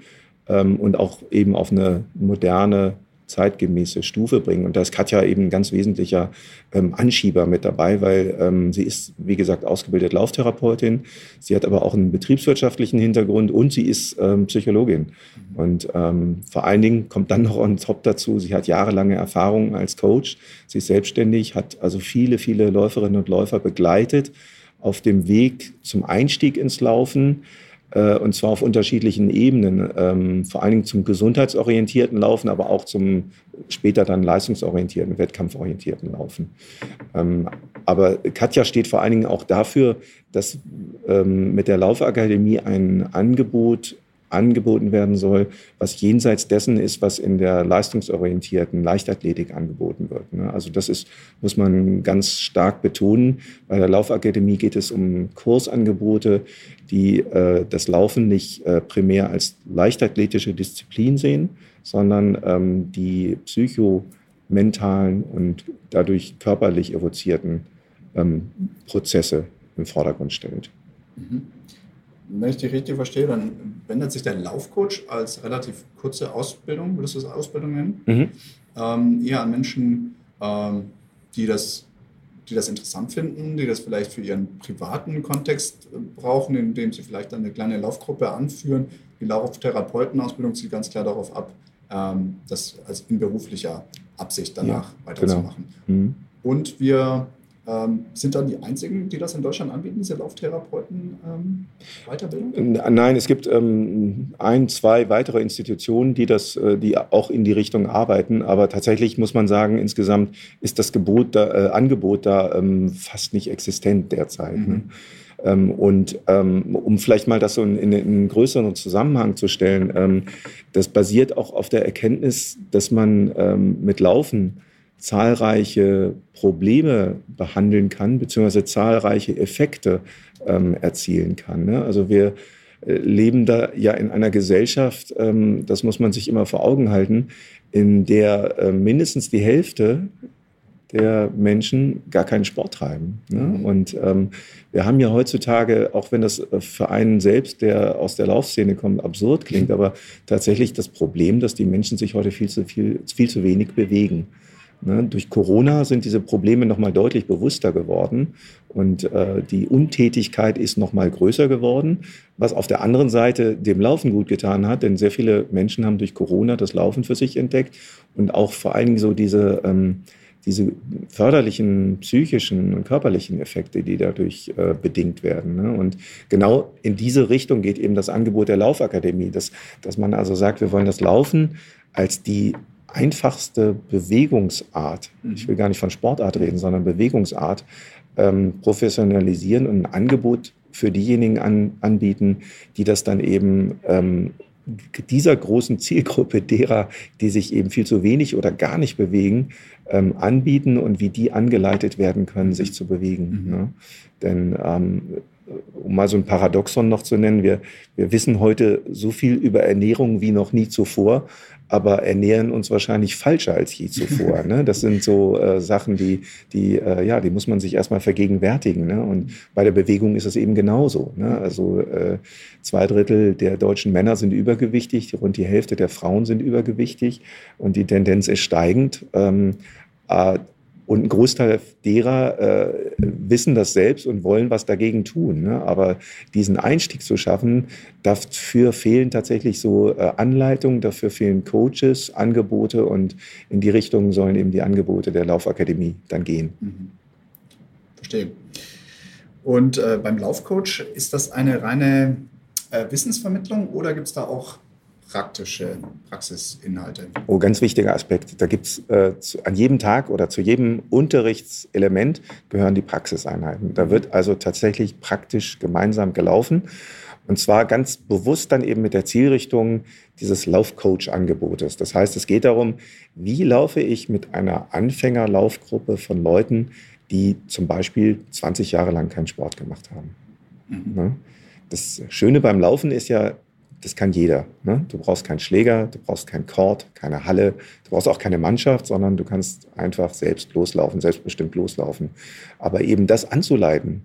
ähm, und auch eben auf eine moderne zeitgemäße Stufe bringen. Und da ist Katja eben ein ganz wesentlicher ähm, Anschieber mit dabei, weil ähm, sie ist, wie gesagt, ausgebildete Lauftherapeutin. Sie hat aber auch einen betriebswirtschaftlichen Hintergrund und sie ist ähm, Psychologin. Und ähm, vor allen Dingen kommt dann noch on top dazu, sie hat jahrelange Erfahrung als Coach. Sie ist selbstständig, hat also viele, viele Läuferinnen und Läufer begleitet auf dem Weg zum Einstieg ins Laufen und zwar auf unterschiedlichen Ebenen, ähm, vor allen Dingen zum gesundheitsorientierten Laufen, aber auch zum später dann leistungsorientierten, wettkampforientierten Laufen. Ähm, aber Katja steht vor allen Dingen auch dafür, dass ähm, mit der Laufakademie ein Angebot angeboten werden soll, was jenseits dessen ist, was in der leistungsorientierten Leichtathletik angeboten wird. Ne? Also das ist, muss man ganz stark betonen. Bei der Laufakademie geht es um Kursangebote, die äh, das Laufen nicht äh, primär als leichtathletische Disziplin sehen, sondern ähm, die psychomentalen und dadurch körperlich evozierten ähm, Prozesse im Vordergrund stellt. Mhm wenn ich dich richtig verstehe, dann wendet sich der Laufcoach als relativ kurze Ausbildung, würdest du das Ausbildung nennen, mhm. ähm, eher an Menschen, ähm, die, das, die das interessant finden, die das vielleicht für ihren privaten Kontext äh, brauchen, indem sie vielleicht dann eine kleine Laufgruppe anführen. Die Lauftherapeutenausbildung zielt ganz klar darauf ab, ähm, das als in beruflicher Absicht danach ja, weiterzumachen. Genau. Mhm. Und wir ähm, sind dann die einzigen, die das in Deutschland anbieten, diese Lauftherapeuten ähm, Weiterbildung? Nein, es gibt ähm, ein, zwei weitere Institutionen, die das, äh, die auch in die Richtung arbeiten. Aber tatsächlich muss man sagen, insgesamt ist das Gebot da, äh, Angebot da ähm, fast nicht existent derzeit. Ne? Mhm. Ne? Und ähm, um vielleicht mal das so in, in, in, einen größeren Zusammenhang zu stellen, das basiert auch auf der Erkenntnis, dass man mit Laufen zahlreiche Probleme behandeln kann, beziehungsweise zahlreiche Effekte ähm, erzielen kann. Ne? Also wir äh, leben da ja in einer Gesellschaft, ähm, das muss man sich immer vor Augen halten, in der äh, mindestens die Hälfte der Menschen gar keinen Sport treiben. Ne? Mhm. Und ähm, wir haben ja heutzutage, auch wenn das äh, für einen selbst, der aus der Laufszene kommt, absurd klingt, aber tatsächlich das Problem, dass die Menschen sich heute viel zu viel, viel zu wenig bewegen. Ne? Durch Corona sind diese Probleme noch mal deutlich bewusster geworden und äh, die Untätigkeit ist noch mal größer geworden, was auf der anderen Seite dem Laufen gut getan hat, denn sehr viele Menschen haben durch Corona das Laufen für sich entdeckt und auch vor allen Dingen so diese ähm, diese förderlichen psychischen und körperlichen Effekte, die dadurch äh, bedingt werden. Ne? Und genau in diese Richtung geht eben das Angebot der Laufakademie, dass, dass man also sagt, wir wollen das Laufen als die einfachste Bewegungsart, ich will gar nicht von Sportart reden, sondern Bewegungsart, ähm, professionalisieren und ein Angebot für diejenigen an, anbieten, die das dann eben ähm, dieser großen Zielgruppe derer, die sich eben viel zu wenig oder gar nicht bewegen, ähm, anbieten und wie die angeleitet werden können, sich zu bewegen. Mhm. Ne? Denn ähm, um mal so ein Paradoxon noch zu nennen, wir, wir wissen heute so viel über Ernährung wie noch nie zuvor, aber ernähren uns wahrscheinlich falscher als je zuvor. Ne? Das sind so äh, Sachen, die, die, äh, ja, die muss man sich erstmal vergegenwärtigen. Ne? Und bei der Bewegung ist es eben genauso. Ne? Also äh, zwei Drittel der deutschen Männer sind übergewichtig, rund die Hälfte der Frauen sind übergewichtig und die Tendenz ist steigend. Ähm, äh, und ein Großteil derer äh, wissen das selbst und wollen was dagegen tun. Ne? Aber diesen Einstieg zu schaffen, dafür fehlen tatsächlich so äh, Anleitungen, dafür fehlen Coaches, Angebote und in die Richtung sollen eben die Angebote der Laufakademie dann gehen. Mhm. Verstehe. Und äh, beim Laufcoach, ist das eine reine äh, Wissensvermittlung oder gibt es da auch praktische Praxisinhalte? Oh, ganz wichtiger Aspekt. Da gibt es äh, an jedem Tag oder zu jedem Unterrichtselement gehören die Praxiseinheiten. Da wird also tatsächlich praktisch gemeinsam gelaufen. Und zwar ganz bewusst dann eben mit der Zielrichtung dieses Laufcoach-Angebotes. Das heißt, es geht darum, wie laufe ich mit einer Anfängerlaufgruppe von Leuten, die zum Beispiel 20 Jahre lang keinen Sport gemacht haben. Mhm. Ne? Das Schöne beim Laufen ist ja, das kann jeder. Ne? Du brauchst keinen Schläger, du brauchst keinen Court, keine Halle, du brauchst auch keine Mannschaft, sondern du kannst einfach selbst loslaufen, selbstbestimmt loslaufen. Aber eben das anzuleiten,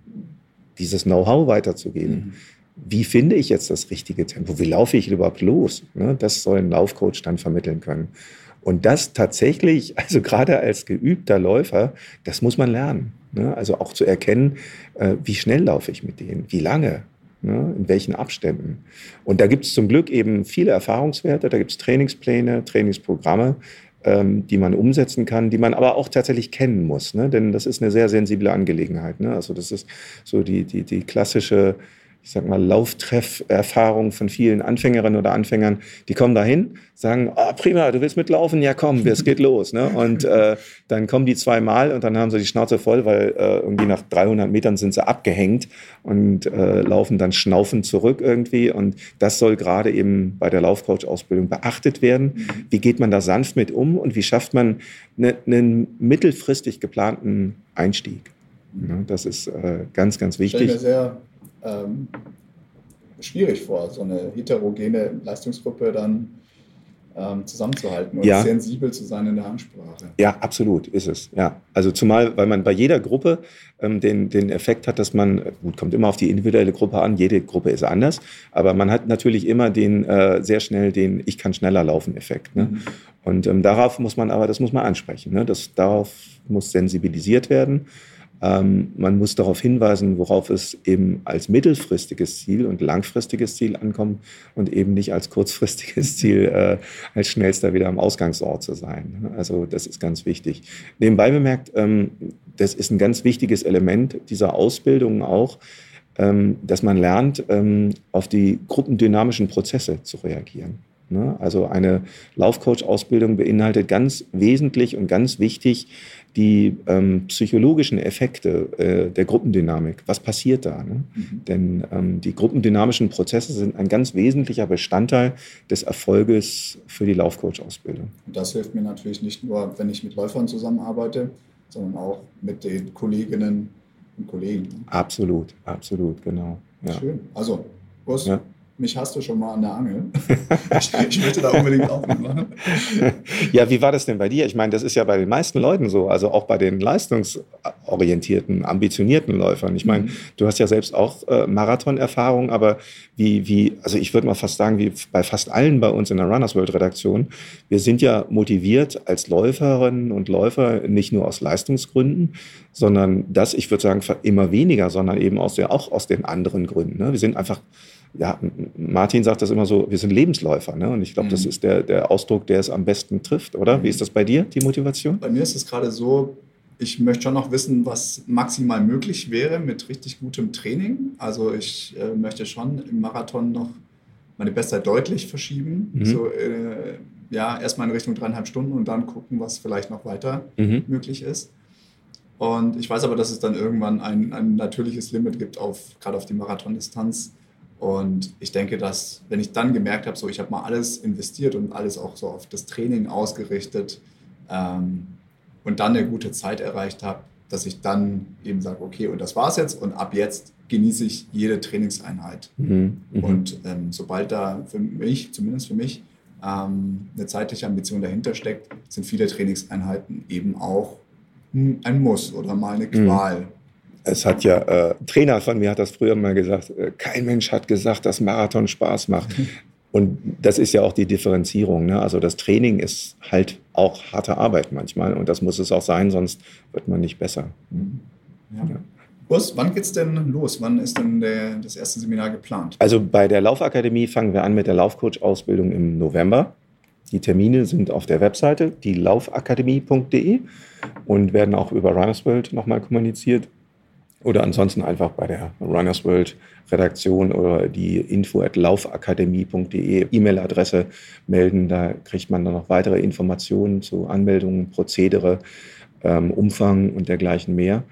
dieses Know-how weiterzugeben. Mhm. Wie finde ich jetzt das richtige Tempo? Wie laufe ich überhaupt los? Ne? Das soll ein Laufcoach dann vermitteln können. Und das tatsächlich, also gerade als geübter Läufer, das muss man lernen. Ne? Also auch zu erkennen, äh, wie schnell laufe ich mit denen, wie lange, ne? in welchen Abständen. Und da gibt es zum Glück eben viele Erfahrungswerte, da gibt es Trainingspläne, Trainingsprogramme, ähm, die man umsetzen kann, die man aber auch tatsächlich kennen muss. Ne? Denn das ist eine sehr sensible Angelegenheit. Ne? Also das ist so die, die, die klassische ich sag mal, Lauftrefferfahrung von vielen Anfängerinnen oder Anfängern, die kommen dahin, sagen, oh, prima, du willst mitlaufen, ja komm, es geht los. Ne? Und äh, dann kommen die zweimal und dann haben sie die Schnauze voll, weil äh, irgendwie nach 300 Metern sind sie abgehängt und äh, laufen dann schnaufend zurück irgendwie. Und das soll gerade eben bei der Laufcoach-Ausbildung beachtet werden. Wie geht man da sanft mit um und wie schafft man ne, einen mittelfristig geplanten Einstieg? Ne? Das ist äh, ganz, ganz wichtig ähm, schwierig vor, so eine heterogene Leistungsgruppe dann ähm, zusammenzuhalten und ja. sensibel zu sein in der Ansprache. Ja, absolut ist es. Ja, also zumal, weil man bei jeder Gruppe ähm, den, den Effekt hat, dass man, gut, kommt immer auf die individuelle Gruppe an, jede Gruppe ist anders, aber man hat natürlich immer den äh, sehr schnell den Ich kann schneller laufen Effekt. Ne? Mhm. Und ähm, darauf muss man aber, das muss man ansprechen. Ne? Das, darauf muss sensibilisiert werden. Ähm, man muss darauf hinweisen, worauf es eben als mittelfristiges Ziel und langfristiges Ziel ankommt und eben nicht als kurzfristiges Ziel, äh, als schnellster wieder am Ausgangsort zu sein. Also das ist ganz wichtig. Nebenbei bemerkt, ähm, das ist ein ganz wichtiges Element dieser Ausbildung auch, ähm, dass man lernt, ähm, auf die gruppendynamischen Prozesse zu reagieren. Ne? Also eine Laufcoach-Ausbildung beinhaltet ganz wesentlich und ganz wichtig die ähm, psychologischen Effekte äh, der Gruppendynamik. Was passiert da? Ne? Mhm. Denn ähm, die gruppendynamischen Prozesse sind ein ganz wesentlicher Bestandteil des Erfolges für die Laufcoach-Ausbildung. Und das hilft mir natürlich nicht nur, wenn ich mit Läufern zusammenarbeite, sondern auch mit den Kolleginnen und Kollegen. Absolut, absolut, genau. Ja. Schön. Also, Urs, ja mich hast du schon mal an der Angel. ich, ich möchte da unbedingt auch mitmachen. Ja, wie war das denn bei dir? Ich meine, das ist ja bei den meisten Leuten so, also auch bei den leistungsorientierten, ambitionierten Läufern. Ich meine, mhm. du hast ja selbst auch äh, Marathonerfahrung, aber wie, wie, also ich würde mal fast sagen, wie bei fast allen bei uns in der Runners World Redaktion, wir sind ja motiviert als Läuferinnen und Läufer nicht nur aus Leistungsgründen, sondern das, ich würde sagen, immer weniger, sondern eben aus der, auch aus den anderen Gründen. Ne? Wir sind einfach ja, Martin sagt das immer so, wir sind Lebensläufer. Ne? Und ich glaube, mhm. das ist der, der Ausdruck, der es am besten trifft, oder? Mhm. Wie ist das bei dir, die Motivation? Bei mir ist es gerade so, ich möchte schon noch wissen, was maximal möglich wäre mit richtig gutem Training. Also ich äh, möchte schon im Marathon noch meine Bestzeit deutlich verschieben. Mhm. So, äh, ja, erstmal in Richtung dreieinhalb Stunden und dann gucken, was vielleicht noch weiter mhm. möglich ist. Und ich weiß aber, dass es dann irgendwann ein, ein natürliches Limit gibt, auf, gerade auf die Marathondistanz und ich denke, dass, wenn ich dann gemerkt habe, so ich habe mal alles investiert und alles auch so auf das Training ausgerichtet ähm, und dann eine gute Zeit erreicht habe, dass ich dann eben sage, okay, und das war's jetzt und ab jetzt genieße ich jede Trainingseinheit. Mhm, mh. Und ähm, sobald da für mich, zumindest für mich, ähm, eine zeitliche Ambition dahinter steckt, sind viele Trainingseinheiten eben auch ein Muss oder mal eine mhm. Qual. Mhm es hat ja, äh, Trainer von mir hat das früher mal gesagt, äh, kein Mensch hat gesagt, dass Marathon Spaß macht. Und das ist ja auch die Differenzierung. Ne? Also das Training ist halt auch harte Arbeit manchmal und das muss es auch sein, sonst wird man nicht besser. Ja. Ja. Urs, wann geht's denn los? Wann ist denn der, das erste Seminar geplant? Also bei der Laufakademie fangen wir an mit der Laufcoach-Ausbildung im November. Die Termine sind auf der Webseite, die laufakademie.de und werden auch über Runners World nochmal kommuniziert. Oder ansonsten einfach bei der Runners World Redaktion oder die info at laufakademie.de E-Mail-Adresse melden. Da kriegt man dann noch weitere Informationen zu Anmeldungen, Prozedere, ähm, Umfang und dergleichen mehr.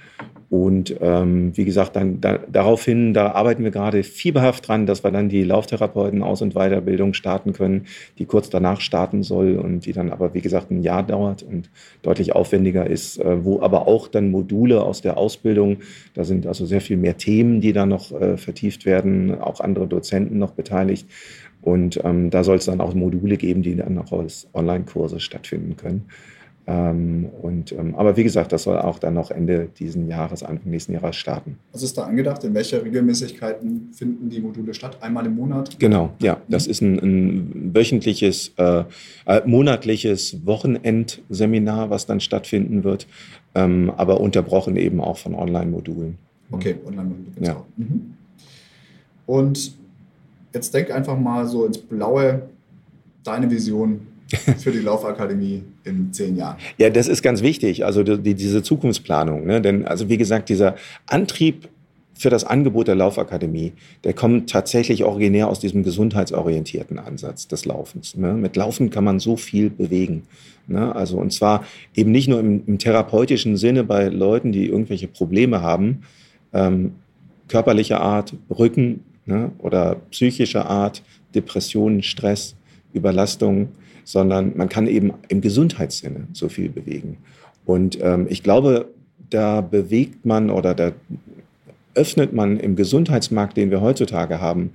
Und ähm, wie gesagt, dann da, daraufhin, da arbeiten wir gerade fieberhaft dran, dass wir dann die Lauftherapeuten Aus- und Weiterbildung starten können, die kurz danach starten soll und die dann aber, wie gesagt, ein Jahr dauert und deutlich aufwendiger ist, äh, wo aber auch dann Module aus der Ausbildung, da sind also sehr viel mehr Themen, die da noch äh, vertieft werden, auch andere Dozenten noch beteiligt. Und ähm, da soll es dann auch Module geben, die dann auch als Online-Kurse stattfinden können. Ähm, und, ähm, aber wie gesagt, das soll auch dann noch Ende diesen Jahres, Anfang nächsten Jahres starten. Was ist da angedacht? In welcher Regelmäßigkeiten finden die Module statt? Einmal im Monat? Genau, ja. Das ist ein, ein wöchentliches, äh, äh, monatliches Wochenendseminar, was dann stattfinden wird, ähm, aber unterbrochen eben auch von Online-Modulen. Okay, Online-Module. Ja. Mhm. Und jetzt denk einfach mal so ins Blaue, deine Vision für die Laufakademie in zehn Jahren? Ja, das ist ganz wichtig, also die, diese Zukunftsplanung. Ne? Denn, also wie gesagt, dieser Antrieb für das Angebot der Laufakademie, der kommt tatsächlich originär aus diesem gesundheitsorientierten Ansatz des Laufens. Ne? Mit Laufen kann man so viel bewegen. Ne? Also, und zwar eben nicht nur im, im, therapeutischen Sinne bei Leuten, die irgendwelche Probleme haben, ähm, körperlicher Art, Rücken ne? oder psychischer Art, Depressionen, Stress, Überlastung, sondern man kann eben im Gesundheitssinne so viel bewegen. Und ähm, ich glaube, da bewegt man oder da öffnet man im Gesundheitsmarkt, den wir heutzutage haben,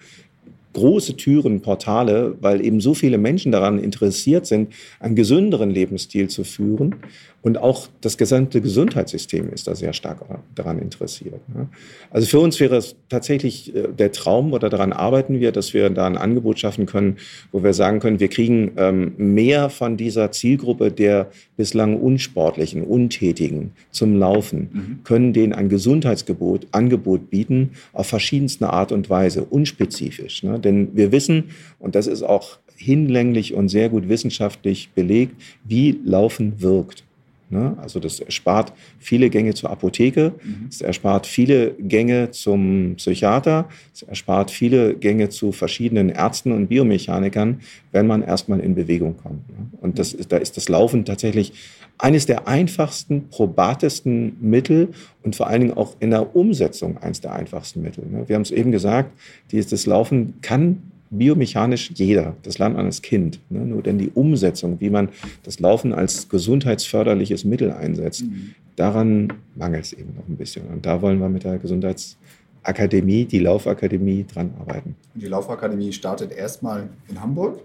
große Türen, Portale, weil eben so viele Menschen daran interessiert sind, einen gesünderen Lebensstil zu führen und auch das gesamte Gesundheitssystem ist da sehr stark daran interessiert. Also für uns wäre es tatsächlich äh, der Traum oder daran arbeiten wir, dass wir da ein Angebot schaffen können, wo wir sagen können, wir kriegen ähm, mehr von dieser Zielgruppe der bislang unsportlichen, untätigen zum Laufen, mhm. können denen ein Gesundheitsgebot, Angebot bieten auf verschiedenste Art und Weise, unspezifisch. Ne? Denn wir wissen, und das ist auch hinlänglich und sehr gut wissenschaftlich belegt, wie Laufen wirkt. Ne? Also das erspart viele Gänge zur Apotheke, mhm. es erspart viele Gänge zum Psychiater, es erspart viele Gänge zu verschiedenen Ärzten und Biomechanikern, wenn man erstmal in Bewegung kommt. Ne? Und das ist, da ist das Laufen tatsächlich eines der einfachsten, probatesten Mittel und vor allen Dingen auch in der Umsetzung eines der einfachsten Mittel. Ne? Wir haben es eben gesagt, das Laufen kann biomechanisch jeder. Das lernt man als Kind. Ne? Nur denn die Umsetzung, wie man das Laufen als gesundheitsförderliches Mittel einsetzt, mhm. daran mangelt es eben noch ein bisschen. Und da wollen wir mit der Gesundheitsakademie, die Laufakademie, dran arbeiten. Die Laufakademie startet erstmal in Hamburg.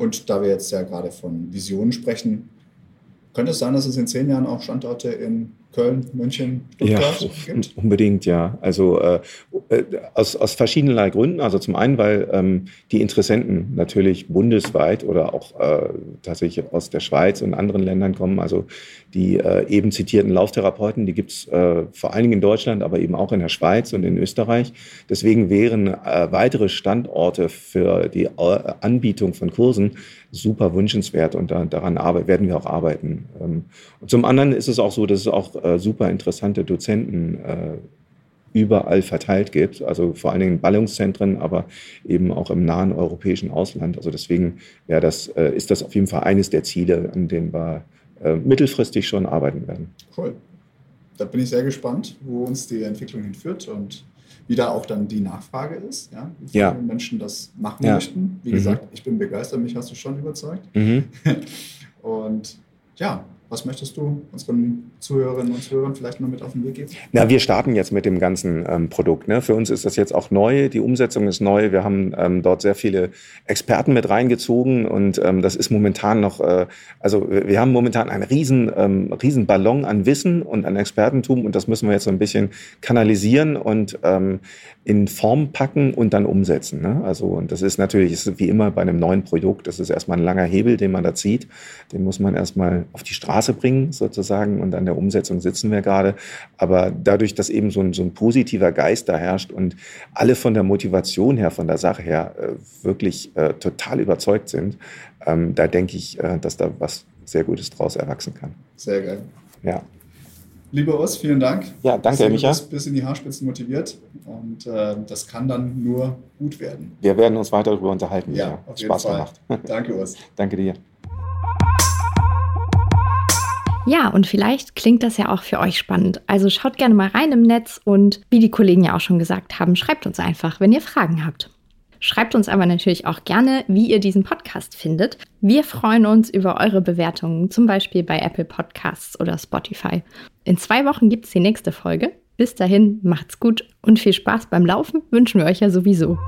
Und da wir jetzt ja gerade von Visionen sprechen, könnte es sein, dass es in zehn Jahren auch Standorte in Köln, München, Stuttgart ja, gibt? Unbedingt, ja. Also äh, äh, aus, aus verschiedenerlei Gründen. Also zum einen, weil ähm, die Interessenten natürlich bundesweit oder auch äh, tatsächlich aus der Schweiz und anderen Ländern kommen. Also die äh, eben zitierten Lauftherapeuten, die gibt es äh, vor allen Dingen in Deutschland, aber eben auch in der Schweiz und in Österreich. Deswegen wären äh, weitere Standorte für die Anbietung von Kursen super wünschenswert und da, daran werden wir auch arbeiten. Ähm, und zum anderen ist es auch so, dass es auch äh, super interessante Dozenten äh, überall verteilt gibt, also vor allen Dingen in Ballungszentren, aber eben auch im nahen europäischen Ausland. Also deswegen ja, das, äh, ist das auf jeden Fall eines der Ziele, an denen wir äh, mittelfristig schon arbeiten werden. Cool. Da bin ich sehr gespannt, wo uns die Entwicklung hinführt und wie da auch dann die Nachfrage ist, ja, wie viele ja. Menschen das machen ja. möchten. Wie mhm. gesagt, ich bin begeistert, mich hast du schon überzeugt. Mhm. und ja, was möchtest du unseren Zuhörerinnen und Zuhörern vielleicht noch mit auf den Weg geben? Na, wir starten jetzt mit dem ganzen ähm, Produkt. Ne? Für uns ist das jetzt auch neu. Die Umsetzung ist neu. Wir haben ähm, dort sehr viele Experten mit reingezogen und ähm, das ist momentan noch, äh, also wir haben momentan einen riesen, ähm, riesen Ballon an Wissen und an Expertentum und das müssen wir jetzt so ein bisschen kanalisieren und ähm, in Form packen und dann umsetzen. Ne? Also und das ist natürlich, ist wie immer bei einem neuen Produkt, das ist erstmal ein langer Hebel, den man da zieht. Den muss man erstmal auf die Straße bringen sozusagen und an der Umsetzung sitzen wir gerade. Aber dadurch, dass eben so ein, so ein positiver Geist da herrscht und alle von der Motivation her, von der Sache her äh, wirklich äh, total überzeugt sind, ähm, da denke ich, äh, dass da was sehr Gutes draus erwachsen kann. Sehr geil. Ja. Lieber Urs, vielen Dank. Ja, danke, Micha. Du bist bis in die Haarspitzen motiviert und äh, das kann dann nur gut werden. Wir werden uns weiter darüber unterhalten. Ja, auf Spaß jeden Fall. gemacht. Danke, Urs. danke dir. Ja, und vielleicht klingt das ja auch für euch spannend. Also schaut gerne mal rein im Netz und wie die Kollegen ja auch schon gesagt haben, schreibt uns einfach, wenn ihr Fragen habt. Schreibt uns aber natürlich auch gerne, wie ihr diesen Podcast findet. Wir freuen uns über eure Bewertungen, zum Beispiel bei Apple Podcasts oder Spotify. In zwei Wochen gibt es die nächste Folge. Bis dahin, macht's gut und viel Spaß beim Laufen wünschen wir euch ja sowieso.